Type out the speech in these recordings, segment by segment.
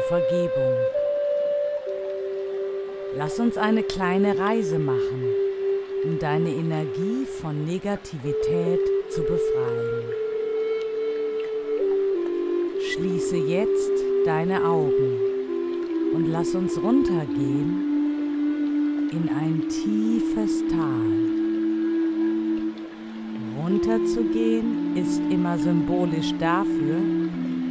Zur Vergebung. Lass uns eine kleine Reise machen, um deine Energie von Negativität zu befreien. Schließe jetzt deine Augen und lass uns runtergehen in ein tiefes Tal. Runterzugehen ist immer symbolisch dafür,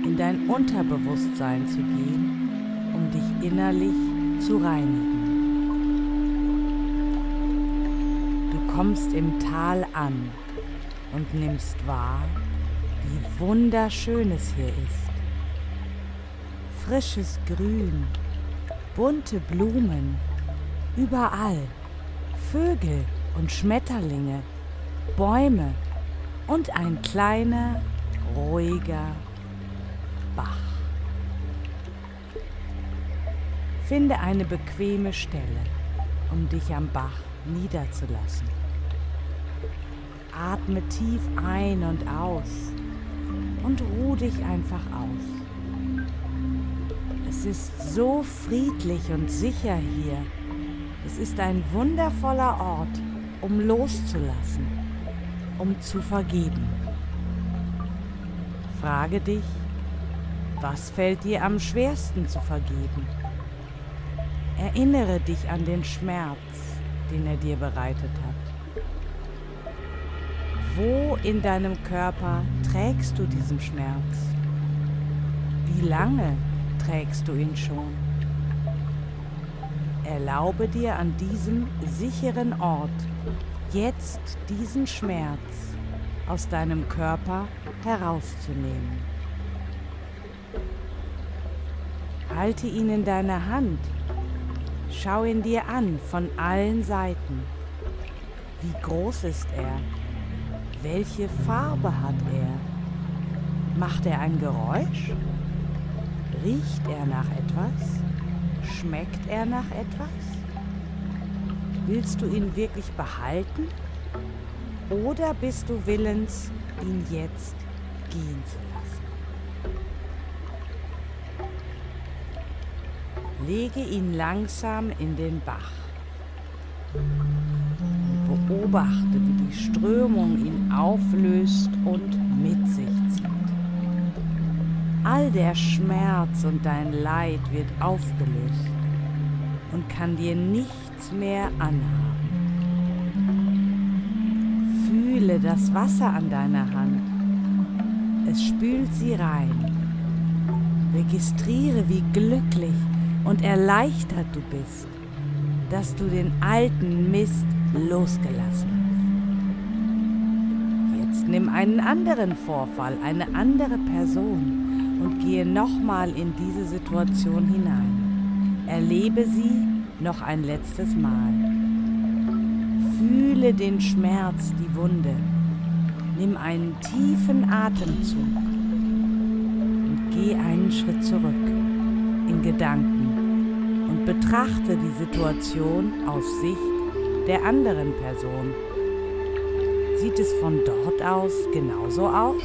in dein Unterbewusstsein zu gehen, um dich innerlich zu reinigen. Du kommst im Tal an und nimmst wahr, wie wunderschön es hier ist frisches Grün, bunte Blumen, überall Vögel und Schmetterlinge, Bäume und ein kleiner, ruhiger Bach. Finde eine bequeme Stelle, um dich am Bach niederzulassen. Atme tief ein und aus und ruh dich einfach aus. Es ist so friedlich und sicher hier. Es ist ein wundervoller Ort, um loszulassen, um zu vergeben. Frage dich, was fällt dir am schwersten zu vergeben? Erinnere dich an den Schmerz, den er dir bereitet hat. Wo in deinem Körper trägst du diesen Schmerz? Wie lange trägst du ihn schon. Erlaube dir an diesem sicheren Ort jetzt diesen Schmerz aus deinem Körper herauszunehmen. Halte ihn in deiner Hand. Schau ihn dir an von allen Seiten. Wie groß ist er? Welche Farbe hat er? Macht er ein Geräusch? Riecht er nach etwas? Schmeckt er nach etwas? Willst du ihn wirklich behalten? Oder bist du willens, ihn jetzt gehen zu lassen? Lege ihn langsam in den Bach und beobachte, wie die Strömung ihn auflöst und mit sich All der Schmerz und dein Leid wird aufgelöst und kann dir nichts mehr anhaben. Fühle das Wasser an deiner Hand. Es spült sie rein. Registriere, wie glücklich und erleichtert du bist, dass du den alten Mist losgelassen hast. Jetzt nimm einen anderen Vorfall, eine andere Person und gehe nochmal in diese Situation hinein. Erlebe sie noch ein letztes Mal. Fühle den Schmerz, die Wunde. Nimm einen tiefen Atemzug und geh einen Schritt zurück in Gedanken und betrachte die Situation aus Sicht der anderen Person. Sieht es von dort aus genauso aus?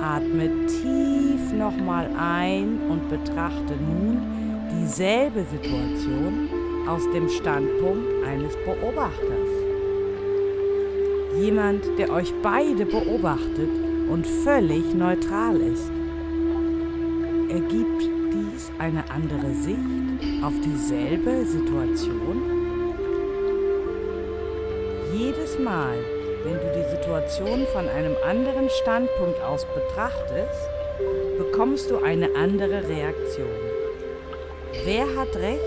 Atme tief nochmal ein und betrachte nun dieselbe Situation aus dem Standpunkt eines Beobachters. Jemand, der euch beide beobachtet und völlig neutral ist. Ergibt dies eine andere Sicht auf dieselbe Situation? Jedes Mal, wenn du die Situation von einem anderen Standpunkt aus betrachtest, bekommst du eine andere Reaktion. Wer hat Recht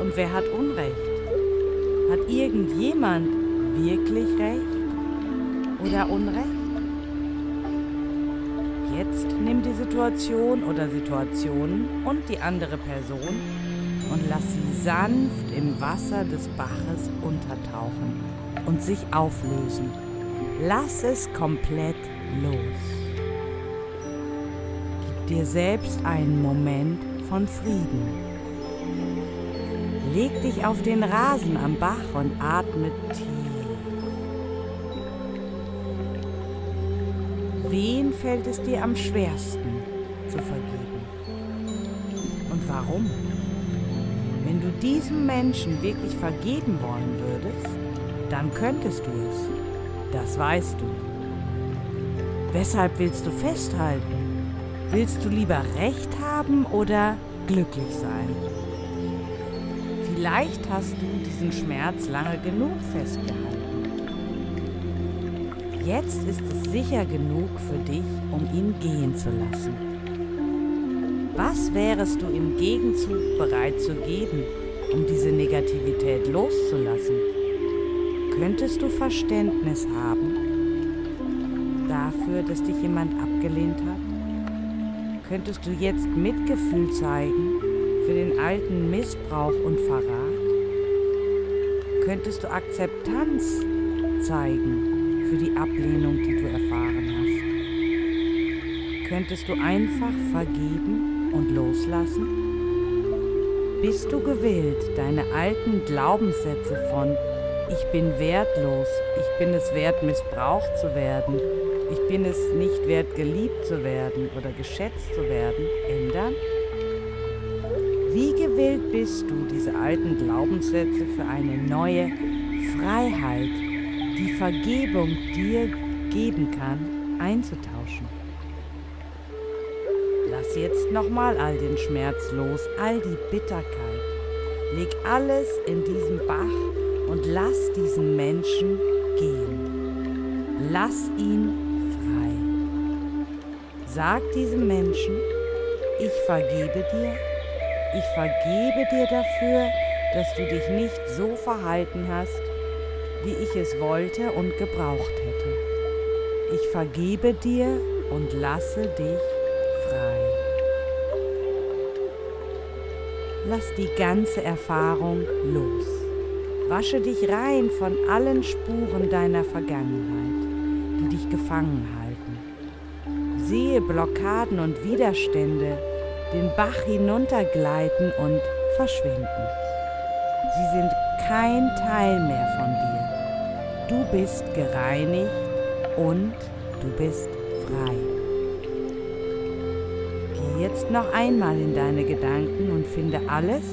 und wer hat Unrecht? Hat irgendjemand wirklich Recht oder Unrecht? Jetzt nimm die Situation oder Situationen und die andere Person und lass sie sanft im Wasser des Baches untertauchen und sich auflösen. Lass es komplett los. Gib dir selbst einen Moment von Frieden. Leg dich auf den Rasen am Bach und atme tief. Wen fällt es dir am schwersten zu vergeben? Und warum? Wenn du diesem Menschen wirklich vergeben wollen würdest, dann könntest du es. Das weißt du. Weshalb willst du festhalten? Willst du lieber Recht haben oder glücklich sein? Vielleicht hast du diesen Schmerz lange genug festgehalten. Jetzt ist es sicher genug für dich, um ihn gehen zu lassen. Was wärest du im Gegenzug bereit zu geben, um diese Negativität loszulassen? Könntest du Verständnis haben dafür, dass dich jemand abgelehnt hat? Könntest du jetzt Mitgefühl zeigen für den alten Missbrauch und Verrat? Könntest du Akzeptanz zeigen für die Ablehnung, die du erfahren hast? Könntest du einfach vergeben und loslassen? Bist du gewillt, deine alten Glaubenssätze von ich bin wertlos, ich bin es wert, missbraucht zu werden, ich bin es nicht wert, geliebt zu werden oder geschätzt zu werden, ändern? Wie gewillt bist du, diese alten Glaubenssätze für eine neue Freiheit, die Vergebung dir geben kann, einzutauschen? Lass jetzt nochmal all den Schmerz los, all die Bitterkeit. Leg alles in diesen Bach und lass diesen Menschen gehen. Lass ihn frei. Sag diesem Menschen, ich vergebe dir, ich vergebe dir dafür, dass du dich nicht so verhalten hast, wie ich es wollte und gebraucht hätte. Ich vergebe dir und lasse dich frei. Lass die ganze Erfahrung los. Wasche dich rein von allen Spuren deiner Vergangenheit, die dich gefangen halten. Sehe Blockaden und Widerstände den Bach hinuntergleiten und verschwinden. Sie sind kein Teil mehr von dir. Du bist gereinigt und du bist frei. Geh jetzt noch einmal in deine Gedanken und finde alles,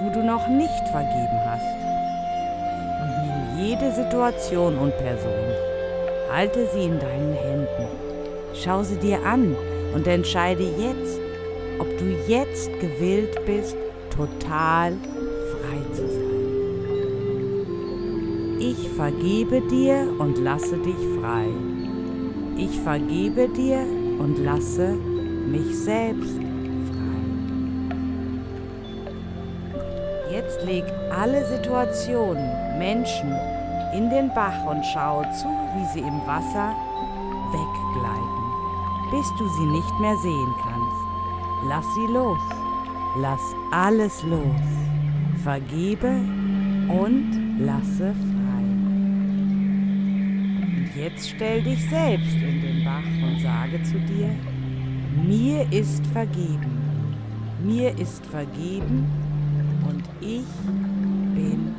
wo du noch nicht vergeben hast jede Situation und Person. Halte sie in deinen Händen. Schau sie dir an und entscheide jetzt, ob du jetzt gewillt bist, total frei zu sein. Ich vergebe dir und lasse dich frei. Ich vergebe dir und lasse mich selbst frei. Jetzt leg alle Situationen, Menschen, in den Bach und schaue zu, wie sie im Wasser weggleiten, bis du sie nicht mehr sehen kannst. Lass sie los, lass alles los, vergebe und lasse frei. Jetzt stell dich selbst in den Bach und sage zu dir, mir ist vergeben, mir ist vergeben und ich bin